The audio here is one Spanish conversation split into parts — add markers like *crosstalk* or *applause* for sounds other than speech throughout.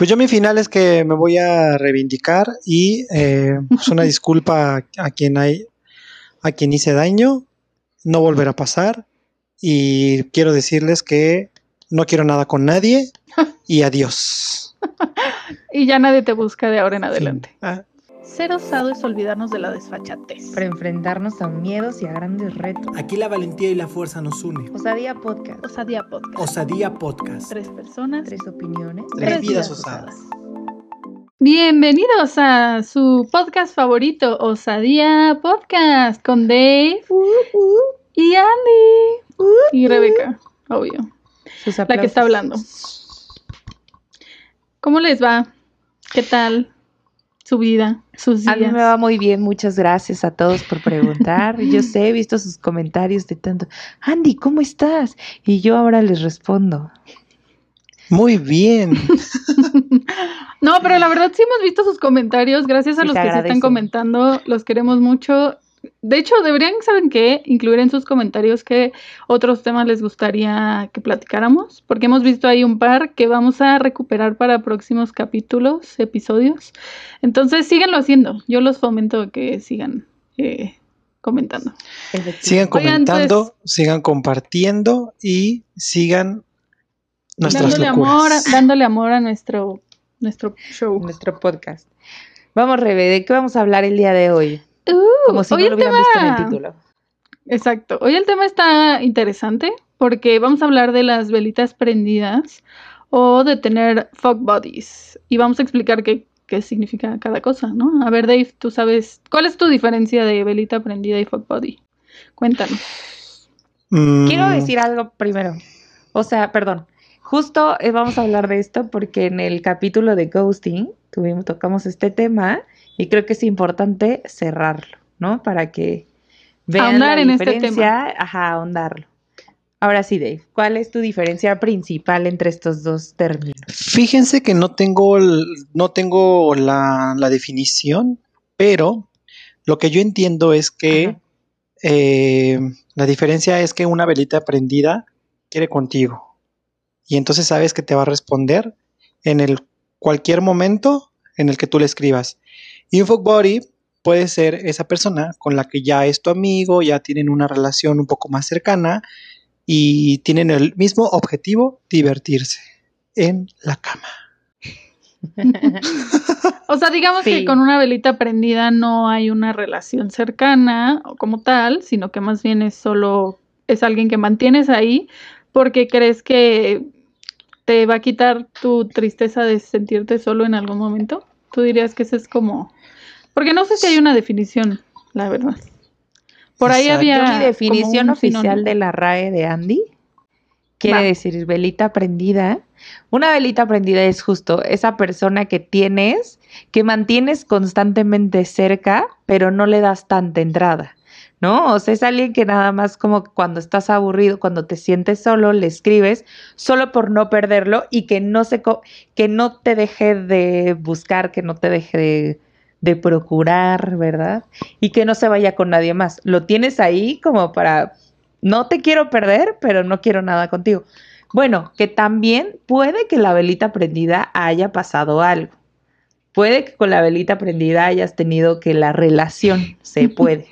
Pues yo mi final es que me voy a reivindicar y eh, pues una *laughs* disculpa a quien hay, a quien hice daño, no volverá a pasar y quiero decirles que no quiero nada con nadie *laughs* y adiós. *laughs* y ya nadie te busca de ahora en adelante. Ah, Ser osado es olvidarnos de la desfachatez. Para enfrentarnos a miedos y a grandes retos. Aquí la valentía y la fuerza nos unen. Osadía Podcast. Osadía Podcast. Osadía Podcast. Tres personas. Tres opiniones. Tres vidas osadas. Bienvenidos a su podcast favorito, Osadía Podcast, con Dave y Andy y Rebeca, obvio, Sus la que está hablando. ¿Cómo les va? ¿Qué tal su vida, sus A mí días? me va muy bien, muchas gracias a todos por preguntar. *laughs* Yo sé, he visto sus comentarios de tanto, Andy, ¿cómo estás? Y yo ahora les respondo. muy bien. *laughs* No, pero la verdad sí hemos visto sus comentarios. Gracias a los que se están comentando. Los queremos mucho. De hecho, deberían, ¿saben qué? Incluir en sus comentarios qué otros temas les gustaría que platicáramos. Porque hemos visto ahí un par que vamos a recuperar para próximos capítulos, episodios. Entonces, síganlo haciendo. Yo los fomento que sigan eh, comentando. Sigan Oigan, comentando, sigan compartiendo y sigan nuestras Dándole amor, dándole amor a nuestro, nuestro show. Nuestro podcast. Vamos, Rebe, ¿de qué vamos a hablar el día de hoy? Uh, Como si hoy no lo hubieran visto en el título. Exacto. Hoy el tema está interesante porque vamos a hablar de las velitas prendidas o de tener fog bodies y vamos a explicar qué, qué significa cada cosa, ¿no? A ver, Dave, tú sabes, ¿cuál es tu diferencia de velita prendida y fog body? Cuéntanos. Mm, Quiero decir algo primero. O sea, perdón. Justo eh, vamos a hablar de esto porque en el capítulo de ghosting tuvimos, tocamos este tema y creo que es importante cerrarlo, ¿no? Para que vean Ahondar la en este diferencia, ajá, ahondarlo. Ahora sí, Dave, ¿cuál es tu diferencia principal entre estos dos términos? Fíjense que no tengo, el- no tengo la, la definición, pero lo que yo entiendo es que eh, la diferencia es que una velita prendida quiere contigo. Y entonces sabes que te va a responder en el cualquier momento en el que tú le escribas. Y un fuck buddy puede ser esa persona con la que ya es tu amigo, ya tienen una relación un poco más cercana y tienen el mismo objetivo, divertirse en la cama. *laughs* O sea, digamos Sí. que con una velita prendida no hay una relación cercana o como tal, sino que más bien es solo, es alguien que mantienes ahí porque crees que te va a quitar tu tristeza de sentirte solo en algún momento. Tú dirías que ese es como, porque no sé si hay una definición, la verdad. Por ahí Exacto. había mi definición oficial sinónimo. de la RAE de Andy quiere Va. decir velita prendida. Una velita prendida es justo esa persona que tienes, que mantienes constantemente cerca, pero no le das tanta entrada. ¿No? O sea, es alguien que nada más como cuando estás aburrido, cuando te sientes solo, le escribes solo por no perderlo y que no se co- que no te deje de buscar, que no te deje de, de procurar, ¿verdad? y que no se vaya con nadie más. Lo tienes ahí como para, no te quiero perder, pero no quiero nada contigo. Bueno, que también puede que la velita prendida haya pasado algo. Puede que con la velita prendida hayas tenido que la relación se *laughs* puede.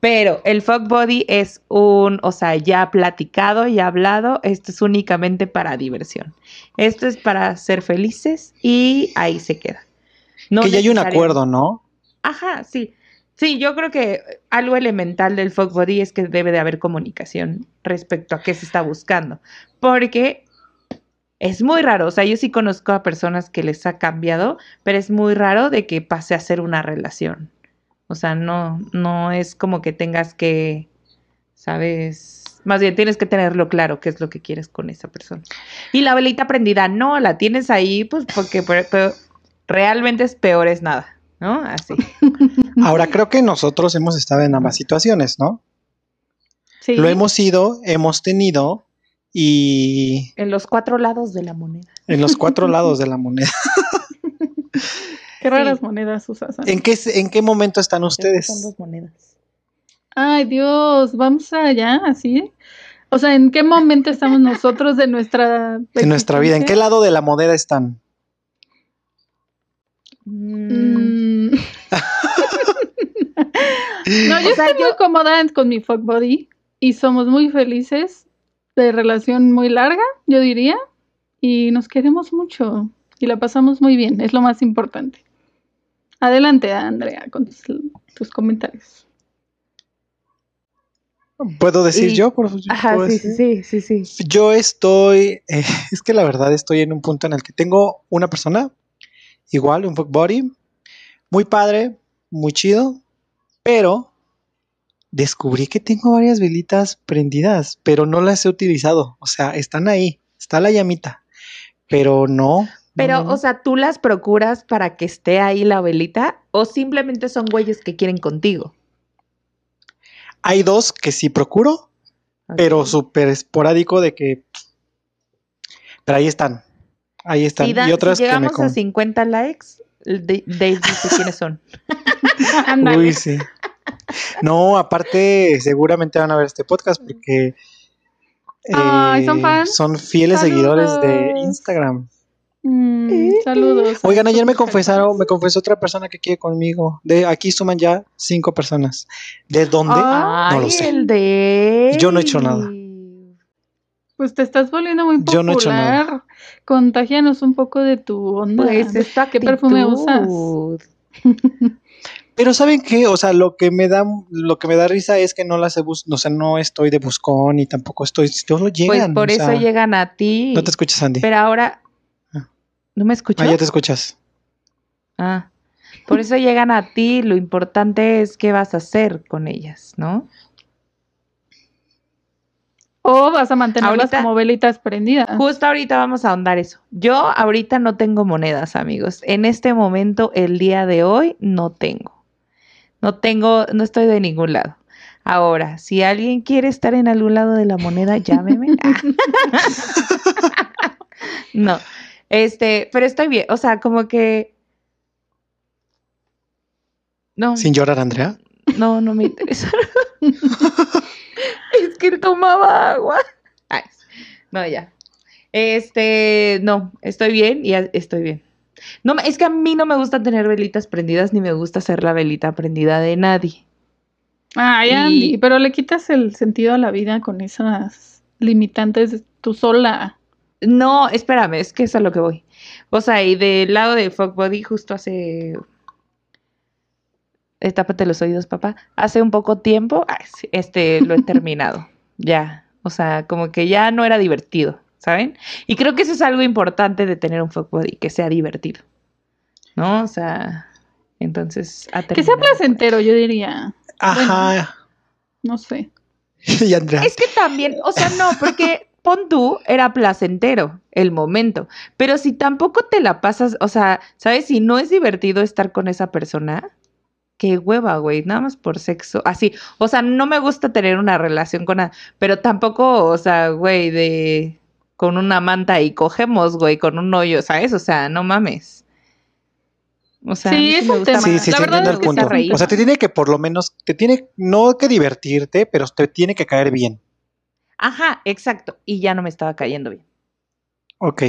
Pero el fuck body es un, o sea, ya platicado, ya hablado, esto es únicamente para diversión. Esto es para ser felices y ahí se queda. No que ya hay un acuerdo, ¿no? Ajá, sí. Sí, yo creo que algo elemental del fuck body es que debe de haber comunicación respecto a qué se está buscando. Porque es muy raro. O sea, yo sí conozco a personas que les ha cambiado, pero es muy raro de que pase a ser una relación. O sea, no, no es como que tengas que, ¿sabes? Más bien tienes que tenerlo claro qué es lo que quieres con esa persona. Y la velita prendida, no, la tienes ahí, pues porque realmente es peor es nada, ¿no? Así. *laughs* Ahora creo que nosotros hemos estado en ambas situaciones, ¿no? Sí. Lo hemos sido, hemos tenido y En los cuatro lados de la moneda. en los cuatro *laughs* lados de la moneda. *laughs* Qué raras Sí. monedas usas. ¿En qué, en qué momento están ustedes? Son dos monedas. Ay, Dios, vamos allá, así. O sea, ¿en qué momento estamos nosotros de nuestra En nuestra vida, ¿en qué lado de la moneda están? Mm, Mm. *laughs* no, yo O sea, estoy muy cómoda con mi fuck body y somos muy felices de relación muy larga, yo diría, y nos queremos mucho y la pasamos muy bien, es lo más importante. Adelante, Andrea, con tus, tus comentarios. ¿Puedo decir Y- yo? Por, Ajá, ¿puedo sí, decir? sí, sí, sí, sí. Yo estoy, eh, *laughs* es que la verdad estoy en un punto en el que tengo una persona, igual, un fuck body, muy padre, muy chido, pero descubrí que tengo varias velitas prendidas, pero no las he utilizado. O sea, están ahí, está la llamita, pero no. Pero, no, o sea, ¿tú las procuras para que esté ahí la velita o simplemente son güeyes que quieren contigo? hay dos que sí procuro, pero súper esporádico de que... Pero ahí están, ahí están. Si, dan- y otras si que me... llegamos a con- 50 likes, Dave dice quiénes son. *laughs* Uy, sí. No, aparte, seguramente van a ver este podcast porque Ay, ¿son eh, fans? son fieles seguidores de. Instagram. Mm, saludos. Oigan, ayer me confesaron, me confesó otra persona que quiere conmigo. De aquí suman ya cinco personas. ¿De dónde? Ah, no lo Ay, sé. el de. Yo no he hecho nada. Pues te estás volviendo muy Yo no he hecho nada. popular. Contagianos un poco de tu onda. Pues esta ¿Qué perfume actitud. *laughs* Pero ¿saben qué? O sea, lo que me da, lo que me da risa es que no las he bus o sea, no estoy de buscón y tampoco estoy, solo Pues llegan. por o eso sea, llegan a ti. No te escuchas, Andy. Pero ahora. Ah. ¿No me escuchas? Ah, ya te escuchas. Ah, por eso llegan a ti. Lo importante es qué vas a hacer con ellas, ¿no? O vas a mantenerlas Ahorita- como velitas prendidas. Justo ahorita vamos a ahondar eso. Yo ahorita no tengo monedas, amigos. En este momento, el día de hoy, no tengo. No tengo, no estoy de ningún lado. Ahora, si alguien quiere estar en algún lado de la moneda, *laughs* llámeme. Ah. no, este, pero estoy bien. O sea, como que. No, Sin llorar, Andrea. no, no me interesa. *laughs* es que él tomaba agua. Ay, no, ya. Este, no, estoy bien y estoy bien. No, me- es que a mí no me gusta tener velitas prendidas ni me gusta ser la velita prendida de nadie. Ay, Y- Andy, pero le quitas el sentido a la vida con esas limitantes tú sola. No, espérame, es que es a lo que voy. O sea, y del lado de Fuck Body, justo hace. Tápate los oídos, papá. Hace un poco tiempo, este, lo he *laughs* terminado. Ya. O sea, como que ya no era divertido, ¿saben? Y creo que eso es algo importante de tener un Fuck Body, que sea divertido. ¿No? O sea. Entonces. ha Que sea placentero, yo diría. Ajá. No sé. *laughs* y Andrea. Es que también, o sea, no, porque pon tú, era placentero el momento, pero si tampoco te la pasas, o sea, ¿sabes? Si no es divertido estar con esa persona, qué hueva, güey, nada más por sexo, así, o sea, no me gusta tener una relación con, a- pero tampoco, o sea, güey, de con una manta y cogemos, güey, con un hoyo, ¿sabes? O sea, no mames. O sea, Sí, es me un gusta tema. Sí, sí, La sí, verdad entiendo es el que punto. está. O sea, te tiene que por lo menos, te tiene, no que divertirte, pero te tiene que caer bien. Ajá, exacto, y ya no me estaba cayendo bien. Ok.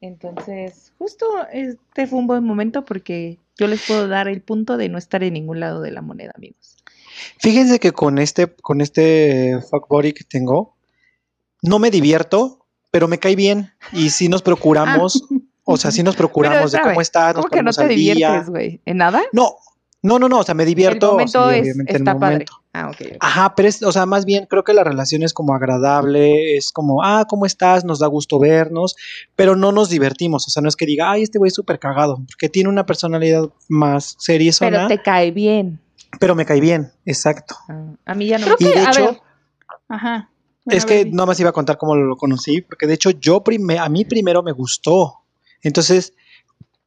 Entonces, justo este fue un buen momento porque yo les puedo dar el punto de no estar en ningún lado de la moneda, amigos. Fíjense que con este, con este fuck body que tengo, no me divierto, pero me cae bien. Y si nos procuramos, *laughs* o sea, si nos procuramos de Ah. cómo estás, nos ¿Cómo que no te diviertes, güey? ¿En nada? No, no, no, no, o sea, me divierto. el momento sí, es, el está padre. Ah, ok. Ajá, pero es, o sea, más bien creo que la relación es como agradable, es como, ah, ¿cómo estás? Nos da gusto vernos, pero no nos divertimos, o sea, no es que diga, ay, este güey es súper cagado, porque tiene una personalidad más seria, Pero te cae bien. pero me cae bien, exacto. Ah, a mí ya no Creo me Y que, de a hecho, ver. Ajá. Bueno, es que no más iba a contar cómo lo conocí, porque de hecho yo prime- a mí primero me gustó, entonces,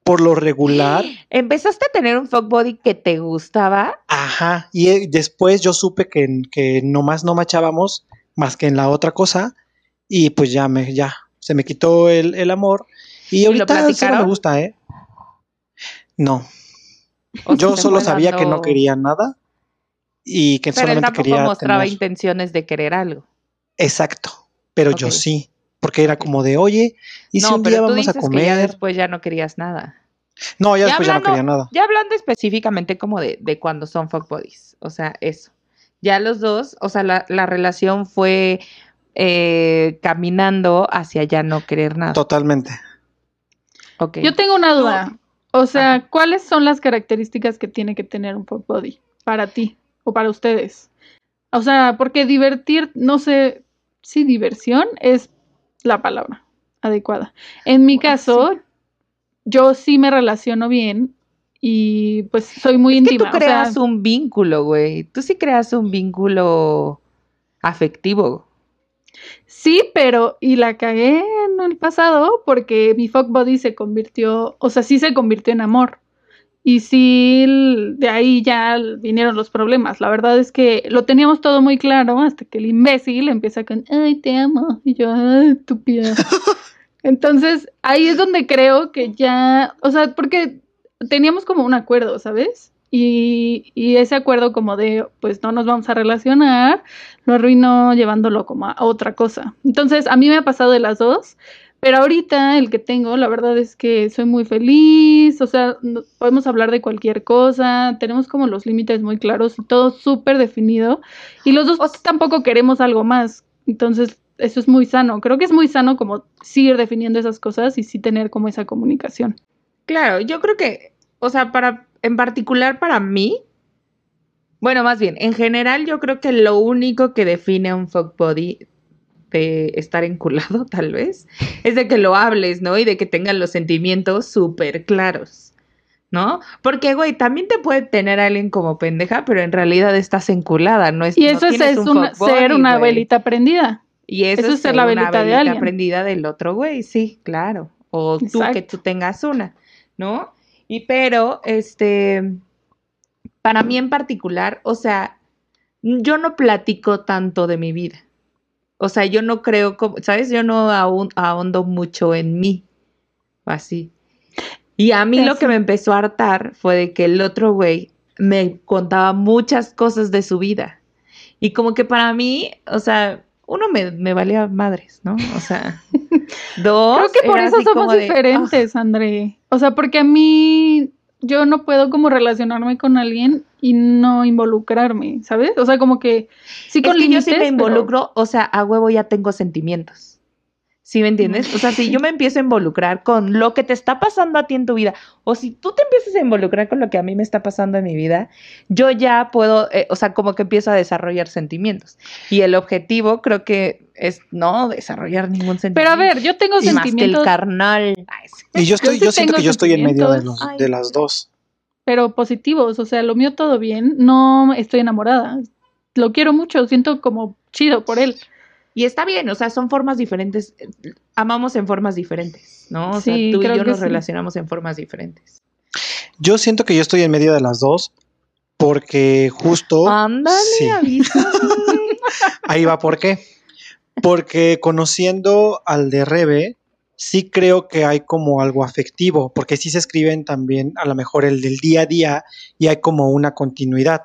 por lo regular, *gasps* Empezaste a tener un fuck body que te gustaba. Ajá, y eh, después yo supe que, que nomás no machábamos más que en la otra cosa y pues ya me, ya, se me quitó el, el amor y ahorita sí no me gusta, ¿eh? No, o yo solo sabía que no quería nada y que Pero él solamente tampoco quería mostraba tener- intenciones de querer algo. Exacto, pero yo sí, porque era como de, oye, y si un día vamos a dices que ya comer, después ya no querías nada. No, ya Ya después ya no hablando- quería nada. Ya hablando específicamente como de, de cuando son fuck buddies, o sea, eso. Ya los dos, o sea, la, la relación fue eh, caminando hacia ya no querer nada. Totalmente. Ok. Yo tengo una duda. O sea, ¿cuáles son las características que tiene que tener un fuck body para ti o para ustedes? O sea, porque divertir, no sé si diversión es la palabra adecuada. En mi Bueno, caso, yo sí me relaciono bien y pues soy muy Es que íntima. tú o sea, creas un vínculo, güey. Tú sí creas un vínculo afectivo. Sí, pero y la cagué en el pasado porque mi fuck body se convirtió, o sea, sí se convirtió en amor. Y sí, de ahí ya vinieron los problemas. La verdad es que lo teníamos todo muy claro hasta que el imbécil empieza con, ay, te amo. Y yo, ay, estúpida. *laughs* Entonces, ahí es donde creo que ya, o sea, porque teníamos como un acuerdo, ¿sabes? Y, y ese acuerdo como de, pues no nos vamos a relacionar, lo arruinó llevándolo como a otra cosa. Entonces, a mí me ha pasado de las dos, pero ahorita el que tengo, la verdad es que soy muy feliz, o sea, no- podemos hablar de cualquier cosa, tenemos como los límites muy claros y todo súper definido, y los dos tampoco queremos algo más, entonces eso es muy sano, creo que es muy sano como sí ir definiendo esas cosas y sí tener como esa comunicación. Claro, yo creo que, o sea, para, en particular para mí, bueno, más bien, en general yo creo que lo único que define a un fuck body de estar enculado, *laughs* tal vez, es de que lo hables, ¿no? Y de que tengan los sentimientos súper claros, ¿no? Porque, güey, también te puede tener a alguien como pendeja, pero en realidad estás enculada, ¿no? Es, Y no eso es, un ser una güey. abuelita prendida. Y eso, Eso es ser la una velita de velita alguien. prendida del otro güey, sí, claro. O tú que tú tengas una, ¿no? Y pero, este, para mí en particular, o sea, yo no platico tanto de mi vida. O sea, yo no creo, como, ¿sabes? Yo no ahon- ahondo mucho en mí, así. Y a mí lo que me empezó a hartar fue de que el otro güey me contaba muchas cosas de su vida. Y como que para mí, o sea, uno me, me valía madres, ¿no? O sea, *laughs* dos. Creo que por eso somos de, "Ah". diferentes, André. O sea, porque a mí yo no puedo como relacionarme con alguien y no involucrarme, ¿sabes? O sea, como que sí con es que yo sí me pero- involucro, o sea, a huevo ya tengo sentimientos. ¿Sí me entiendes? O sea, si yo me empiezo a involucrar con lo que te está pasando a ti en tu vida, o si tú te empiezas a involucrar con lo que a mí me está pasando en mi vida, yo ya puedo, eh, o sea, como que empiezo a desarrollar sentimientos. Y el objetivo creo que es no desarrollar ningún sentimiento. Pero a ver, yo tengo y más que el sentimientos, carnal. Ay, sí. Y yo estoy, yo, siento que yo estoy en medio de, sentimientos. los, Ay, de las dos. pero positivos. O sea, lo mío todo bien. No estoy enamorada. Lo quiero mucho, siento como chido por él. Y está bien, o sea, son formas diferentes. eh, Amamos en formas diferentes, ¿no? O sea, Sí, tú y yo nos sí. relacionamos en formas diferentes. Yo siento que yo estoy en medio de las dos porque justo Ándale, sí. *laughs* ahí va por qué. Porque conociendo al de Rebe, sí creo que hay como algo afectivo, porque sí se escriben también a lo mejor el del día a día y hay como una continuidad.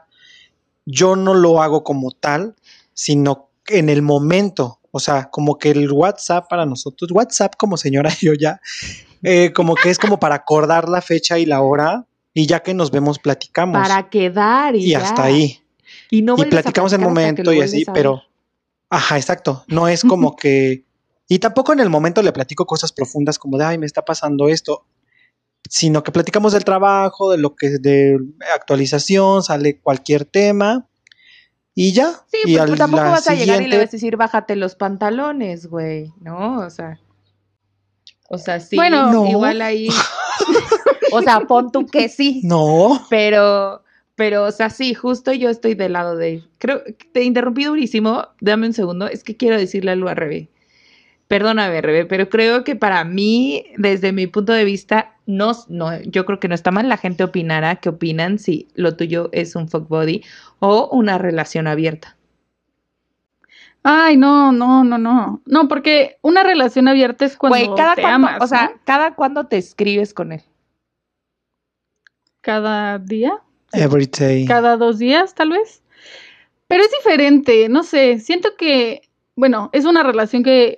Yo no lo hago como tal, sino en el momento. O sea, como que el WhatsApp para nosotros, WhatsApp como señora yo ya, eh, como que es como para acordar la fecha y la hora y ya que nos vemos platicamos. Para quedar y, y ya. hasta ahí. Y, no y platicamos el momento y así, pero, ajá, exacto. No es como que, y tampoco en el momento le platico cosas profundas como de, ay, me está pasando esto, sino que platicamos del trabajo, de lo que, de actualización, sale cualquier tema y ya. Sí, y tampoco vas a llegar y le vas a decir, bájate los pantalones, güey, ¿no? O sea, o sea, sí, Bueno. No. igual ahí, *laughs* o sea, pon tú que sí, No, pero, pero, o sea, sí, justo yo estoy del lado de, creo, que te interrumpí durísimo, dame un segundo, es que quiero decirle algo a Rebe. Perdóname, Rebe, pero creo que para mí, desde mi punto de vista, no, no, yo creo que no está mal. La gente opinará qué opinan si lo tuyo es un fuck body o una relación abierta. Ay, no, no, no, no. No, porque una relación abierta es cuando Güey, cada te cuándo, amas, o sea, ¿no? cada cuándo te escribes con él. cada día, every day. cada dos días, tal vez. Pero es diferente, no sé. Siento que, bueno, es una relación que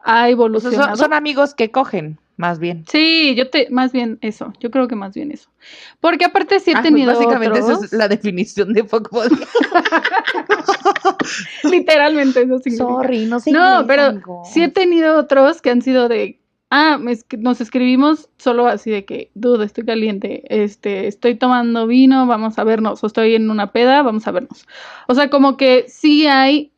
ha O sea, evolucionado. son, son amigos que cogen. Más bien. Sí, yo te, más bien eso, yo creo que más bien eso. Porque aparte sí he Ah, pues tenido básicamente otros, esa es la definición de fuckbody. *laughs* literalmente eso significa. Sorry, no sé. No, pero sí he tenido otros que han sido de, ah, nos escribimos solo así de que, duda, estoy caliente, este, estoy tomando vino, vamos a vernos, o estoy en una peda, vamos a vernos. O sea, como que sí hay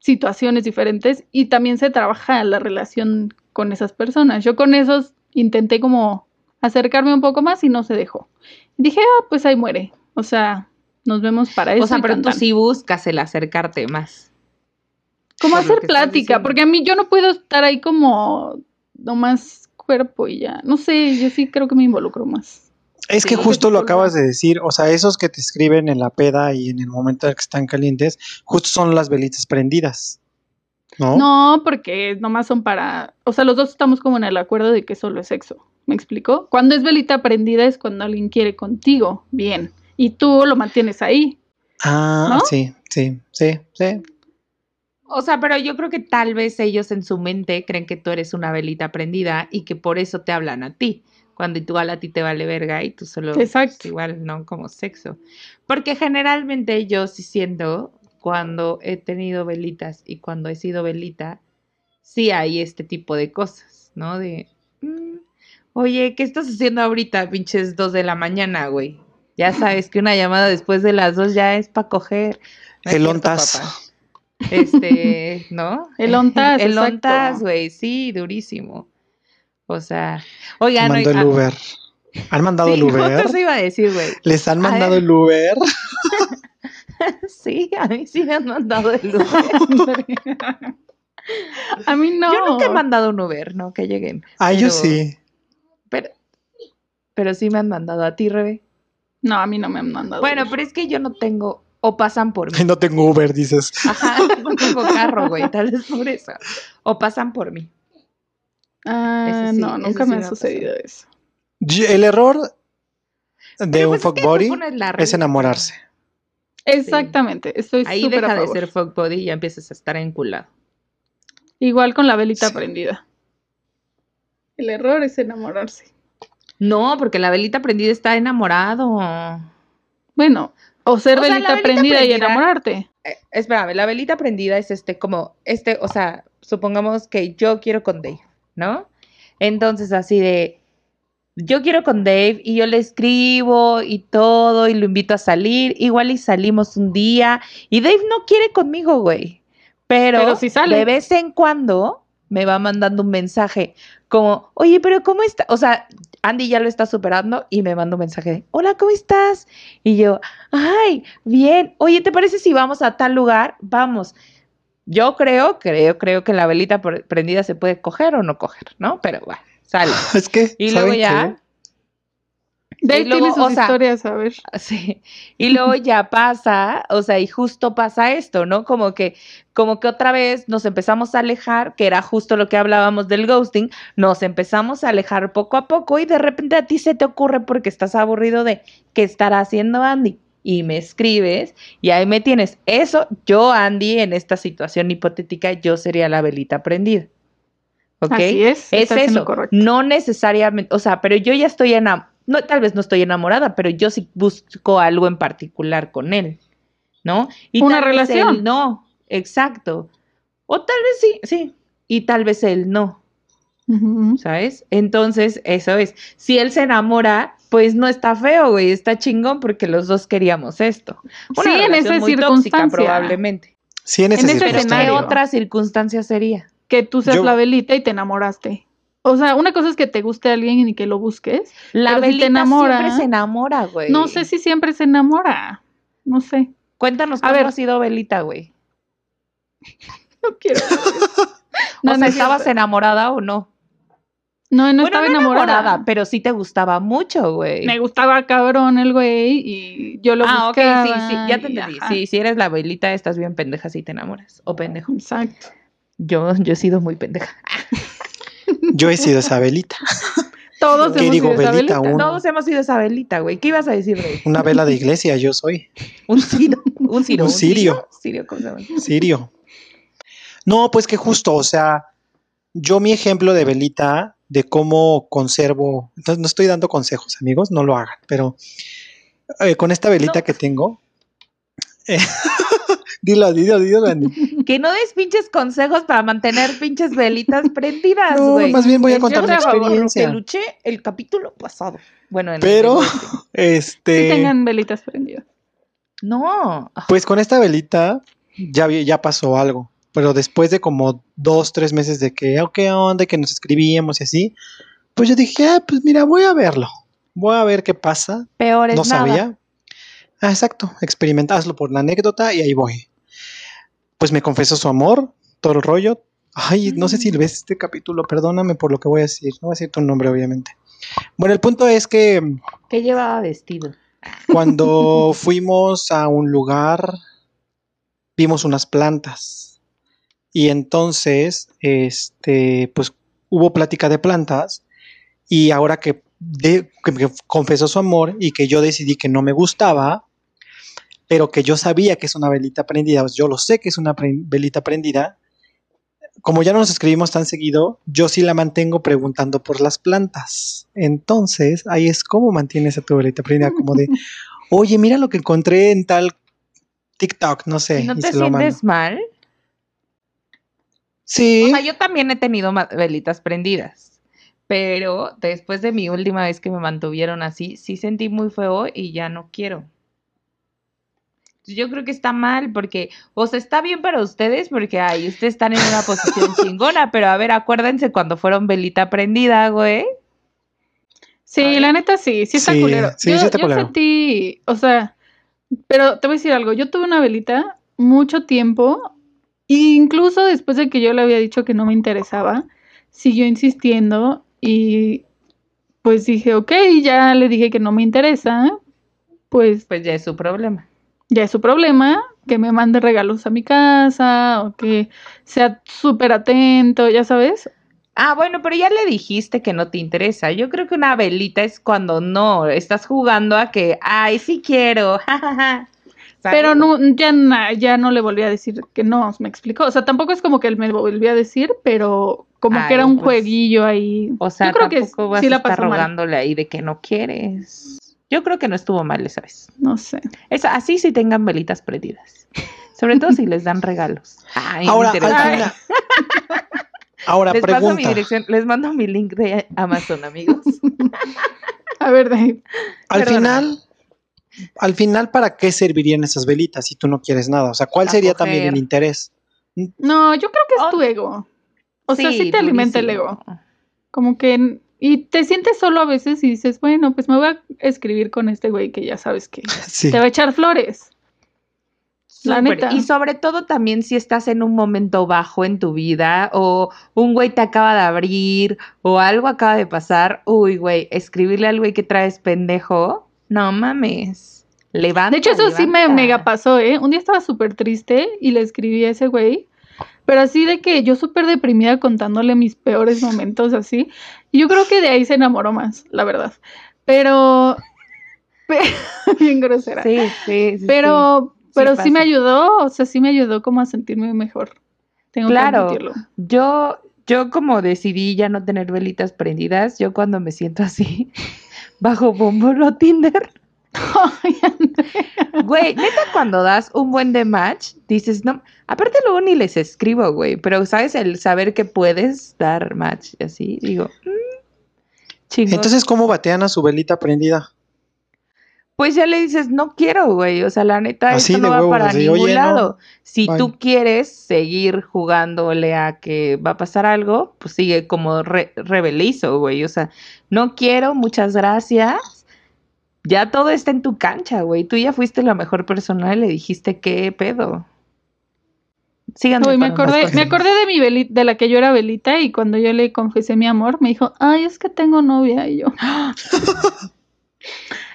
situaciones diferentes y también se trabaja la relación con esas personas. Yo con esos intenté como acercarme un poco más y no se dejó. Dije, ah, pues ahí muere. O sea, nos vemos para eso. O sea, y pero tan, tú tan. sí buscas el acercarte más. Como hacer plática, porque a mí yo no puedo estar ahí como nomás cuerpo y ya. No sé, yo sí creo que me involucro más. Es que justo lo acabas de decir, o sea, esos que te escriben en la peda y en el momento en el que están calientes, justo son las velitas prendidas. ¿No? No, porque nomás son para, o sea, los dos estamos como en el acuerdo de que solo es sexo. ¿Me explico? Cuando es velita prendida es cuando alguien quiere contigo, bien, y tú lo mantienes ahí. Ah, ¿No? sí, sí, sí, sí. O sea, pero yo creo que tal vez ellos en su mente creen que tú eres una velita prendida y que por eso te hablan a ti. Cuando igual a ti te vale verga y tú solo pues, Exacto. igual no como sexo. Porque generalmente yo sí siento cuando he tenido velitas y cuando he sido velita, sí hay este tipo de cosas, ¿no? De, mm, oye, ¿qué estás haciendo ahorita, pinches dos de la mañana, güey? Ya sabes que una llamada después de las dos ya es para coger. No El ontas. Este, ¿no? El ontas, *laughs* El ontas, güey, sí, durísimo. O sea, oigan, Mandó el oigan, Uber. ¿Han mandado sí, el *laughs* Uber? iba a decir, güey. ¿Les han mandado el Uber? *laughs* Sí, a mí sí me han mandado el Uber. *laughs* a mí no. Yo nunca he mandado un Uber, ¿no? Que lleguen. Ah, yo sí. Pero, pero sí me han mandado a ti, Rebe. No, a mí no me han mandado. Bueno, Uber. pero es que yo no tengo, o pasan por mí. *laughs* No tengo Uber, dices. Ajá, no tengo carro, güey, tal vez por eso. O pasan por mí. Ah, sí, no, nunca sí me ha sucedido eso. El error de Pero un pues es que fuckbody es enamorarse. Exactamente, estoy Ahí deja a de ser fuckbody y ya empiezas a estar enculado. Igual con la velita Sí. prendida. El error es enamorarse. No, porque la velita prendida está enamorado. Bueno, o ser O sea, la velita, prendida, y enamorarte. Eh, espérame, la velita prendida es este, como, este, o sea, supongamos que yo quiero con Dave, ¿no? Entonces, así de, yo quiero con Dave y yo le escribo y todo y lo invito a salir, igual y salimos un día y Dave no quiere conmigo, güey. Pero, Pero sí sale. de vez en cuando me va mandando un mensaje como, oye, pero ¿cómo está? O sea, Andy ya lo está superando y me manda un mensaje de, hola, ¿cómo estás? Y yo, ay, bien, oye, ¿te parece si vamos a tal lugar? Vamos. Yo creo, creo, creo que la velita pre- prendida se puede coger o no coger, ¿no? Pero bueno, sale. *laughs* Es que, Y ¿saben luego qué? ya, De ahí y luego, tiene sus o sea, historias, a ver. *laughs* Sí. Y luego *laughs* ya pasa, o sea, y justo pasa esto, ¿no? Como que, como que otra vez nos empezamos a alejar, que era justo lo que hablábamos del ghosting, nos empezamos a alejar poco a poco y de repente a ti se te ocurre porque estás aburrido de qué estará haciendo Andy. Y me escribes y ahí me tienes. Eso, yo, Andy, en esta situación hipotética, yo sería la velita prendida. ¿Ok? Así es. Es en eso, correcto. no necesariamente, o sea, pero yo ya estoy enamorada, no, tal vez no estoy enamorada, pero yo sí busco algo en particular con él, ¿no? Y Una tal vez relación. él no, exacto. O tal vez sí, sí, y tal vez él no. ¿sabes? Entonces, eso es, si él se enamora, pues no está feo, güey, está chingón porque los dos queríamos esto. Una Sí, en esa muy tóxica, circunstancia. probablemente. Sí, en esa En ese Pero ¿qué otra circunstancia sería? Que tú seas Yo- la velita y te enamoraste. O sea, una cosa es que te guste alguien y que lo busques. La Pero si te velita enamora- siempre se enamora, güey. No sé si siempre se enamora. No sé. Cuéntanos A cómo ver. ha sido Belita, güey. *laughs* No quiero. *laughs* O No, sea, no es ¿estabas enamorada o no? No, no bueno, estaba no enamorada. pero sí te gustaba mucho, güey. Me gustaba cabrón el güey y yo lo ah, ok, buscaba. sí, sí, ya te entendí. Sí, si eres la Belita, estás bien pendeja si te enamoras. O pendejo. Exacto. Yo, yo he sido muy pendeja. Yo he sido esa velita. *laughs* Todos ¿Qué hemos digo, sido esa velita? velita. Todos hemos sido esa Belita, güey. ¿Qué ibas a decir, güey? Una vela de iglesia, yo soy. *laughs* Un ciro. Un ciro. Un cirio. Cirio, ¿cómo se llama? Sirio. No, pues que justo, o sea, yo mi ejemplo de velita de cómo conservo. Entonces, no estoy dando consejos, amigos, no lo hagan, pero eh, con esta velita No. que tengo. Eh, *laughs* dilo, dilo, dilo, Andy. Que no des pinches consejos para mantener pinches velitas *laughs* prendidas, No, güey. más bien voy a Yo contar mi experiencia. que luché el capítulo pasado. Bueno, en el Pero, video *laughs* este. este. Que tengan velitas prendidas. No. Pues con esta velita ya, vi- ya pasó algo. Pero después de como dos, tres meses de que, oh, ¿qué onda? Que nos escribíamos y así. Pues yo dije, ah, pues mira, voy a verlo. Voy a ver qué pasa. Peor es no nada. sabía. Ah, exacto. Experimentaslo por la anécdota y ahí voy. Pues me confesó su amor, todo el rollo. Ay, no sé si ves este capítulo, perdóname por lo que voy a decir. No voy a decir tu nombre, obviamente. Bueno, el punto es que ¿Qué llevaba vestido? cuando *laughs* fuimos a un lugar, vimos unas plantas. Y entonces, este, pues hubo plática de plantas. Y ahora que, de- que me confesó su amor y que yo decidí que no me gustaba, pero que yo sabía que es una velita prendida, pues, yo lo sé que es una pre- velita prendida. Como ya no nos escribimos tan seguido, yo sí la mantengo preguntando por las plantas. Entonces, ahí es como mantienes a tu velita prendida, como de, *laughs* oye, mira lo que encontré en tal TikTok, no sé. ¿Y no y te se lo sientes mal? Sí, O sea, yo también he tenido velitas prendidas. Pero después de mi última vez que me mantuvieron así, sí sentí muy feo y ya no quiero. Yo creo que está mal porque, o sea, está bien para ustedes porque, ay, ustedes están en una posición *laughs* chingona, pero a ver, acuérdense cuando fueron velita prendida, güey. Sí, Ay. la neta sí, sí está Sí, culero. sí, yo, sí está yo culero. sentí, o sea, pero te voy a decir algo, yo tuve una velita mucho tiempo, e incluso después de que yo le había dicho que no me interesaba, siguió insistiendo y pues dije, ok, ya le dije que no me interesa, pues Pues ya es su problema. Ya es su problema, que me mande regalos a mi casa o que sea súper atento, ya sabes. Ah, bueno, pero ya le dijiste que no te interesa. Yo creo que una velita es cuando no, estás jugando a que, ay, sí quiero. *laughs* Pero no, ya, na- ya no le volví a decir que no, me explicó. O sea, tampoco es como que él me volvió a decir, pero como Ay, que era un pues, jueguillo ahí. O sea, Yo creo que tampoco vas sí a la estar pasó mal. rogándole ahí de que no quieres. Yo creo que no estuvo mal esa vez. No sé. Es así si tengan velitas prendidas. Sobre todo si les dan *laughs* regalos. Ay, ahora, al interesante. final. *laughs* Ahora, les paso mi pregunta. dirección, les mando mi link de Amazon, amigos. *laughs* A ver, Dave. Al final, al final, ¿para qué servirían esas velitas si tú no quieres nada? O sea, ¿cuál A sería también el interés? No, yo creo que es Oh. tu ego. O sea, sí te alimenta el ego. Como que. Y te sientes solo a veces y dices, bueno, pues me voy a escribir con este güey que ya sabes que *laughs* Sí. te va a echar flores. La neta. Y sobre todo también si estás en un momento bajo en tu vida o un güey te acaba de abrir o algo acaba de pasar, uy, güey, escribirle al güey que traes pendejo, no mames. Levanta. De hecho, eso sí me mega pasó, ¿eh? Un día estaba súper triste y le escribí a ese güey, pero así de que yo súper deprimida contándole mis peores momentos así. Yo creo que de ahí se enamoró más, la verdad. Pero... *laughs* pe- Bien grosera. Sí, sí, sí, sí. pero pero sí, me ayudó, o sea, sí me ayudó como a sentirme mejor. Tengo Claro. que admitirlo. Yo, yo como decidí ya no tener velitas prendidas, yo cuando me siento así, *laughs* bajo Bumble o Tinder. Güey, neta cuando das un buen de match, dices, no, aparte luego ni les escribo, güey, pero sabes, el saber que puedes dar match y así, digo, mm, chingón. Entonces, ¿cómo batean a su velita prendida? Pues ya le dices, no quiero, güey. O sea, la neta, Así esto no va para así, ningún "Oye, no, lado. Si bye". tú quieres seguir jugándole a que va a pasar algo, pues sigue como re rebelizo, güey. O sea, no quiero, muchas gracias. Ya todo está en tu cancha, güey. Tú ya fuiste la mejor persona y le dijiste qué pedo. Síganme Uy, me acordé, me acordé de mi velita, de la que yo era velita y cuando yo le confesé mi amor, me dijo, ay, es que tengo novia y yo. *gasps*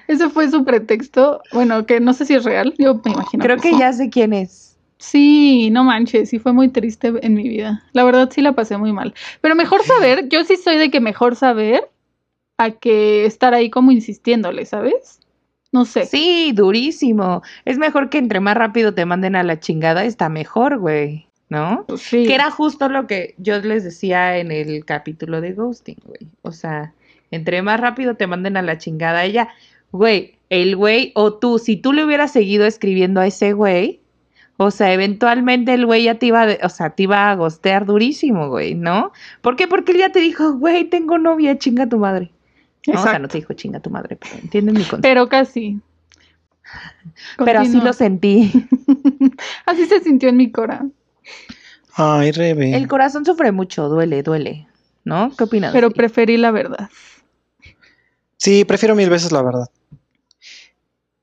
Ese fue su pretexto. Bueno, que no sé si es real, yo me imagino. Creo que sí. ya sé quién es. Sí, no manches, sí fue muy triste en mi vida. La verdad sí la pasé muy mal. Pero mejor saber, yo sí soy de que mejor saber a que estar ahí como insistiéndole, ¿sabes? No sé. Sí, durísimo. Es mejor que entre más rápido te manden a la chingada, está mejor, güey. ¿no? Pues sí. Que era justo lo que yo les decía en el capítulo de Ghosting, güey. O sea, entre más rápido te manden a la chingada ella, güey, el güey o tú, si tú le hubieras seguido escribiendo a ese güey, o sea, eventualmente el güey ya te iba, de- o sea, te iba a gostear durísimo, güey, ¿no? ¿Por qué? Porque él ya te dijo, güey, tengo novia, chinga tu madre. No, o sea, Exacto. no te dijo chinga tu madre, pero entienden mi concepto. Pero casi. Pero así lo sentí. *laughs* Así se sintió en mi cora. Ay, Rebe. El corazón sufre mucho, duele, duele, ¿no? ¿Qué opinas? Pero preferí la verdad. Sí, prefiero mil veces la verdad.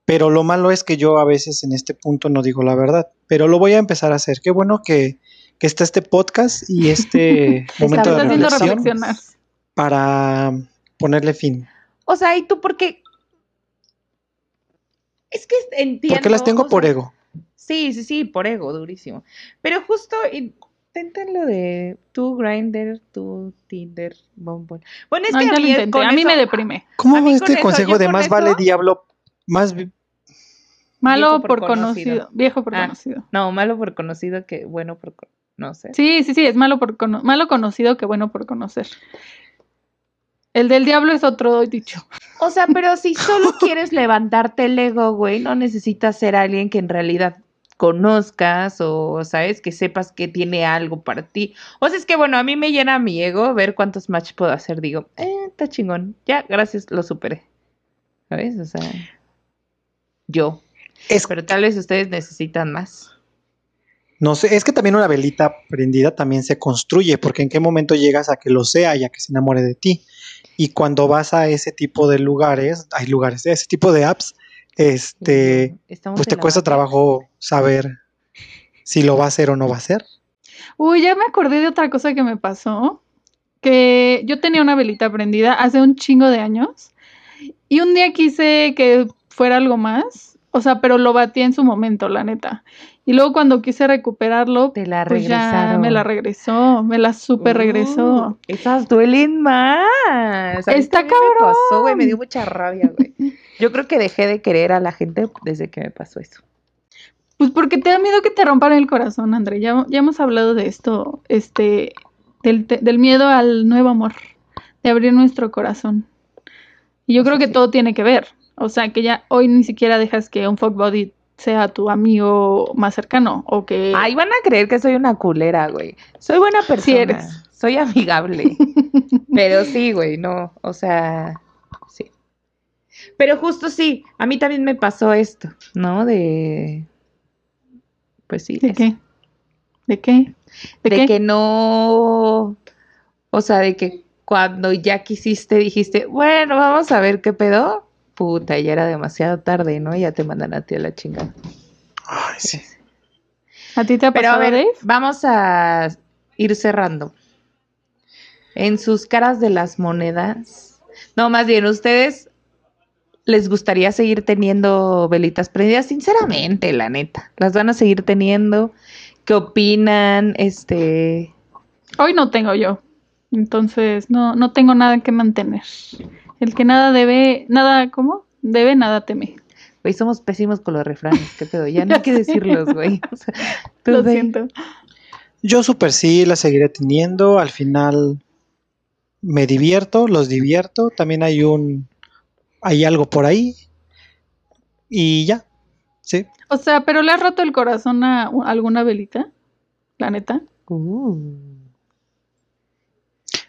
Pero lo malo es que yo a veces en este punto no digo la verdad. Pero lo voy a empezar a hacer. Qué bueno que, que está este podcast y este *laughs* momento de reflexión reflexionar. para ponerle fin. O sea, ¿y tú por qué? Es que entiendo. Porque las tengo o por sea, ego. Sí, sí, sí, por ego, durísimo. Pero justo intenten lo de tu Grinder, tu Tinder, Bumble. Bueno, es Ay, que a mí, intenté. con A mí me deprime. ¿Cómo a mí este consejo de más eso- vale diablo, más Malo por por conocido. conocido. Viejo por Ah. conocido. No, malo por conocido que bueno por... No sé. Sí, sí, sí, es malo por cono- malo conocido que bueno por conocer. El del diablo es otro dicho. O sea, pero si *laughs* solo quieres levantarte el ego, güey, no necesitas ser alguien que en realidad conozcas o, sabes, que sepas que tiene algo para ti. O sea, es que, bueno, a mí me llena mi ego ver cuántos match puedo hacer. Digo, eh, está chingón. Ya, gracias, lo superé. ¿Sabes? O sea, yo. es, Pero tal vez ustedes necesitan más. no sé, es que también una velita prendida también se construye, porque en qué momento llegas a que lo sea y a que se enamore de ti. Y cuando vas a ese tipo de lugares, hay lugares, ese tipo de apps, este, Estamos pues te cuesta trabajo saber si lo va a hacer o no va a hacer. Uy, ya me acordé de otra cosa que me pasó. Que yo tenía una velita prendida hace un chingo de años. Y un día quise que fuera algo más. O sea, pero lo batí en su momento, la neta. Y luego cuando quise recuperarlo, Te la pues ya me la regresó. Me la super regresó. Uh, esas duelen más. A Está también Me pasó, güey, me cabrón. dio mucha rabia, güey. Yo creo que dejé de querer a la gente desde que me pasó eso. Pues porque te da miedo que te rompan el corazón, André. Ya, ya hemos hablado de esto, este, del, te- del miedo al nuevo amor, de abrir nuestro corazón. Y yo sea, creo que todo tiene que ver. O sea, que ya hoy ni siquiera dejas que un fuck body sea tu amigo más cercano o que... Ay, van a creer que soy una culera, güey. Soy buena persona. Sí eres. Soy amigable. *laughs* Pero sí, güey, no. O sea, sí. Pero justo sí, a mí también me pasó esto, ¿no? De. Pues sí. ¿De eso. qué? ¿De qué? ¿De, de qué? que no, o sea, de que cuando ya quisiste dijiste, bueno, vamos a ver qué pedo, puta, ya era demasiado tarde, ¿no? Ya te mandan a ti a la chingada. Ay, sí. ¿A ti te ha Pero a pasado, ver, Dave? vamos a ir cerrando. En sus caras de las monedas, no, más bien, ¿ustedes les gustaría seguir teniendo velitas prendidas? Sinceramente, la neta, ¿las van a seguir teniendo? ¿Qué opinan? Este, Hoy no tengo yo. Entonces, no, no tengo nada que mantener. El que nada debe, nada, ¿cómo? Debe, nada teme. Güey, somos pésimos con los refranes, qué pedo, ya *laughs* no hay que decirlos, güey. O sea, Lo siento. Yo super sí la seguiré teniendo. Al final me divierto, los divierto. También hay un, hay algo por ahí. Y ya, sí. O sea, pero le has roto el corazón a alguna velita, la neta. Uh.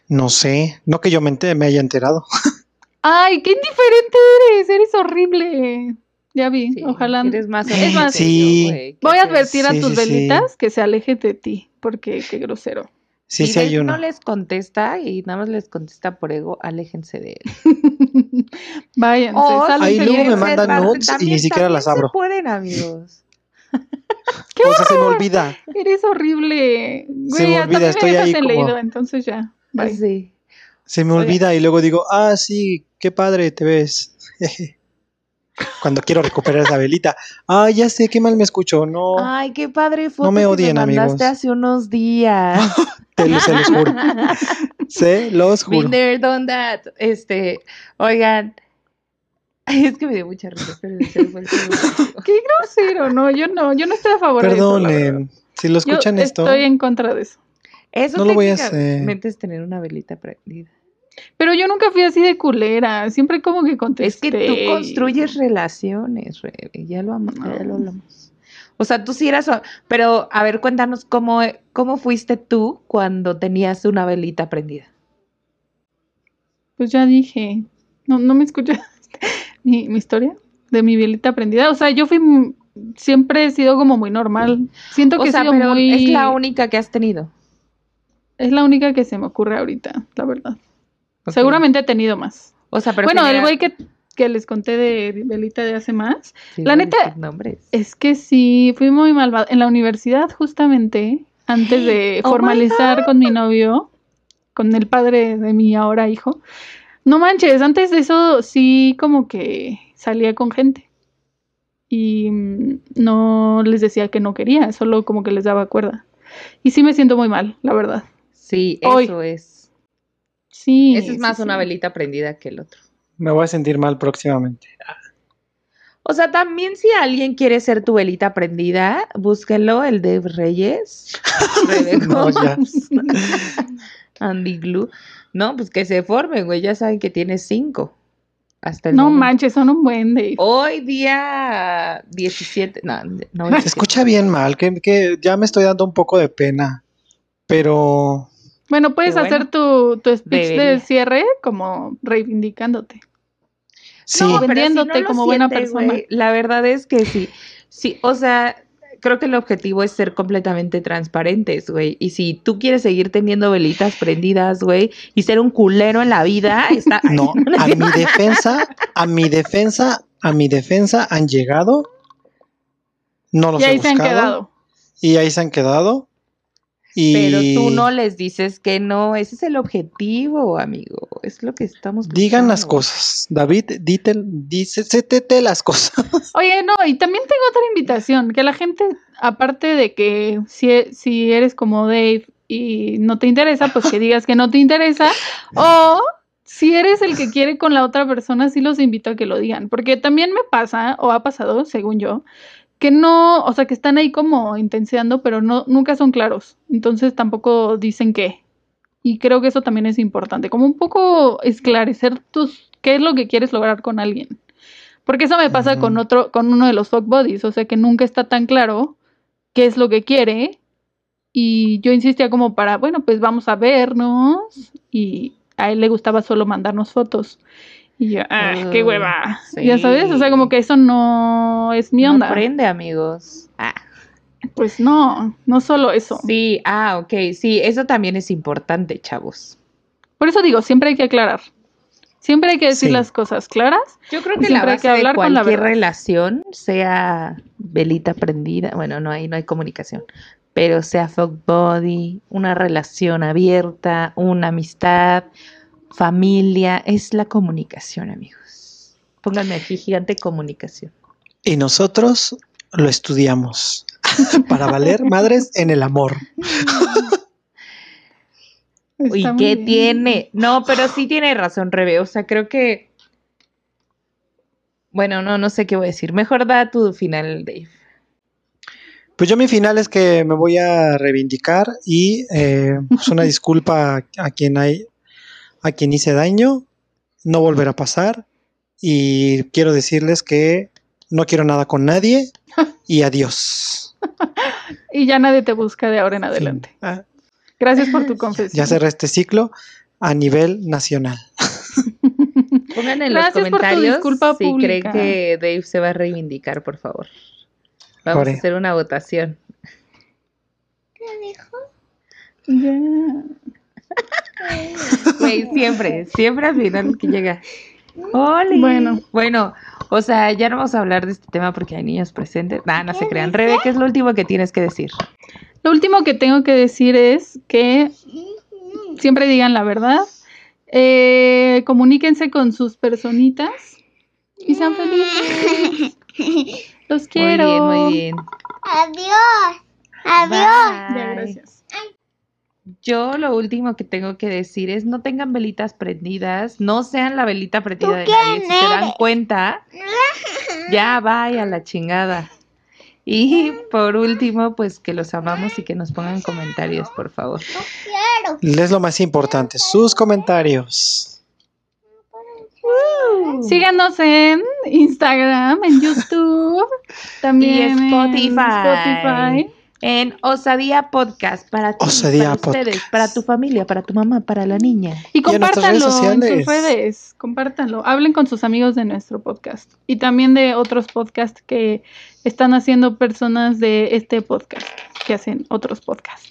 No sé, no que yo me, ente- me haya enterado. *laughs* Ay, qué indiferente eres, eres horrible. Ya vi, Sí, ojalá. Eres más Es más, Sí. yo, güey, ¿qué Voy a advertir a tus sí, sí. velitas que se alejen de ti, porque qué grosero. Sí, Si sí hay Dave uno. no les contesta y nada más les contesta por ego, aléjense de él. *laughs* Váyanse, O sálvense Ahí luego me se mandan nudes y ni siquiera las se abro. pueden, amigos. *laughs* ¡Qué O sea, se me olvida. Eres horrible. Se Güey, me hasta olvida, me estoy ahí como- leído, entonces ya. Bye. Sí. Se me Oye. olvida y luego digo, ah, sí, qué padre te ves. *laughs* Cuando quiero recuperar esa velita. Ah, ya sé, qué mal me escucho. No, Ay, qué padre foto me que odien, me mandaste amigos. hace unos días. *laughs* te lo- se los juro. *laughs* Se los juro. Been there, done that. Este, oigan. Ay, es que me dio mucha risa, pero se me fue el pedo. Qué grosero, no, yo no, yo no estoy a favor de eso. Perdonen. Si lo Yo escuchan esto, estoy en contra de eso. Eso No lo voy a técnicamente es tener una velita prendida. Pero yo nunca fui así de culera. Siempre como que Es contesté. que tú construyes relaciones, Rebe, ya lo, amo- ya lo hablamos. O sea, tú sí eras, pero a ver, cuéntanos cómo, cómo fuiste tú cuando tenías una velita prendida. Pues ya dije. No, no me escuchaste *laughs* mi, mi historia de mi velita prendida. O sea, yo fui. Siempre he sido como muy normal. Siento que O sea, he sido pero muy. es la única que has tenido. es la única que se me ocurre ahorita, la verdad. Seguramente he tenido más. O sea, pero bueno, el güey que, que les conté de velita de hace más. Sí, la neta. Es que sí, fui muy malvada. En la universidad, justamente, antes de *gasps* Oh formalizar con mi novio, con el padre de mi ahora hijo. No manches, antes de eso sí como que salía con gente. Y mm, no les decía que no quería, solo como que les daba cuerda. Y sí me siento muy mal, la verdad. Sí, Hoy. eso es. Sí. Ese es más sí, una sí. velita prendida que el otro. me voy a sentir mal próximamente. O sea, también si alguien quiere ser tu velita prendida, búsquenlo, el Dave Reyes. *laughs* No, ya. *laughs* Andy Glue. No, pues que se formen, güey. Ya saben que tiene cinco. Hasta el No momento. manches, son un buen de. Hoy día 17. No, no. Se escucha bien mal, que, que ya me estoy dando un poco de pena. Pero Bueno, puedes bueno. hacer tu, tu speech Debería. de cierre como reivindicándote. sí, No, si vendiéndote como buena persona. güey, la verdad es que sí. Sí, o sea, creo que el objetivo es ser completamente transparentes, güey. Y si tú quieres seguir teniendo velitas prendidas, güey, y ser un culero en la vida, *laughs* está. no, a mi defensa, a mi defensa, a mi defensa han llegado. No los y he ahí se han buscado, quedado. Y ahí se han quedado. Y Pero tú no les dices que no, ese es el objetivo, amigo. Es lo que estamos digan las cosas. David, dite, dice, sétete las cosas. *laughs* Oye, no, y también tengo otra invitación, que la gente, aparte de que si, si eres como Dave y no te interesa, pues que digas que no te interesa, *laughs* o si eres el que quiere con la otra persona, sí los invito a que lo digan, porque también me pasa, o ha pasado, según yo, que no, o sea, que están ahí como intenseando, pero no, nunca son claros, entonces tampoco dicen qué. Y creo que eso también es importante, como un poco esclarecer tus, qué es lo que quieres lograr con alguien. Porque eso me pasa con otro, con uno de los fuck buddies, o sea que nunca está tan claro qué es lo que quiere. Y yo insistía como para, bueno, pues vamos a vernos. Y a él le gustaba solo mandarnos fotos. Y yo, ah, qué hueva. Ya sabes, o sea, como que eso no es mi No onda. aprende, amigos. Ah, pues no, no solo eso. sí, ah, ok, sí, eso también es importante, chavos. Por eso digo, siempre hay que aclarar. Siempre hay que decir Sí. las cosas claras. Yo creo que la siempre hay base que de hablar con la cualquier relación, sea velita prendida, bueno, no hay, no hay comunicación, pero sea fuck body, una relación abierta, una amistad, familia, es la comunicación, amigos. Pónganme aquí gigante comunicación. Y nosotros lo estudiamos *laughs* para valer madres en el amor. ¿Y qué bien. tiene? No, pero sí tiene razón, Rebe. O sea, creo que. Bueno, no, no sé qué voy a decir. Mejor da tu final, Dave. Pues yo mi final es que me voy a reivindicar y eh, pues una disculpa a, a quien hay, a quien hice daño, no volverá a pasar y quiero decirles que no quiero nada con nadie y adiós. *laughs* Y ya nadie te busca de ahora en adelante. Ah, Gracias por tu confesión. ya cerré este ciclo a nivel nacional. *laughs* Pongan en Gracias los comentarios disculpa si pública. creen que Dave se va a reivindicar, por favor. Vamos a hacer una votación. Ya. Güey, siempre, siempre al final que llega. ¡Oli! Bueno. Bueno, o sea, ya no vamos a hablar de este tema porque hay niños presentes. Nah, no se crean. Rebe, ¿qué es lo último que tienes que decir? Lo último que tengo que decir es que siempre digan la verdad. eh, comuníquense con sus personitas y sean felices. *laughs* Los quiero. Muy bien, muy bien. Adiós. Adiós. Bye. gracias. Yo lo último que tengo que decir es no tengan velitas prendidas, no sean la velita prendida de nadie. Si se dan cuenta, ya vaya a la chingada. Y por último, pues que los amamos y que nos pongan comentarios, por favor. Quiero. Es lo más importante, sus comentarios. Síganos en Instagram, en YouTube, *laughs* también en Spotify. Spotify. En Osadía Podcast, para ti, Osadía para ustedes, para tu familia, para tu mamá, para la niña. Y Y en nuestras redes compártanlo en sus redes, compártanlo. Hablen con sus amigos de nuestro podcast y también de otros podcasts que están haciendo personas de este podcast, que hacen otros podcasts.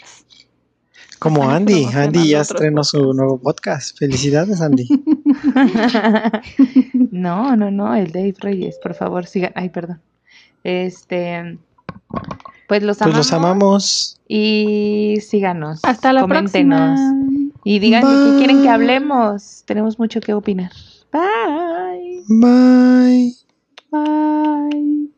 Como Andy. Andy ya estrenó su nuevo podcast. Felicidades, Andy. *laughs* no, no, no, el Dave Reyes, por favor, sigan. Ay, perdón. Este, pues, pues los amamos. Pues los amamos. Y síganos. Hasta la coméntenos, próxima. Y digan Bye. de qué quieren que hablemos. Tenemos mucho que opinar. Bye. Bye. Bye.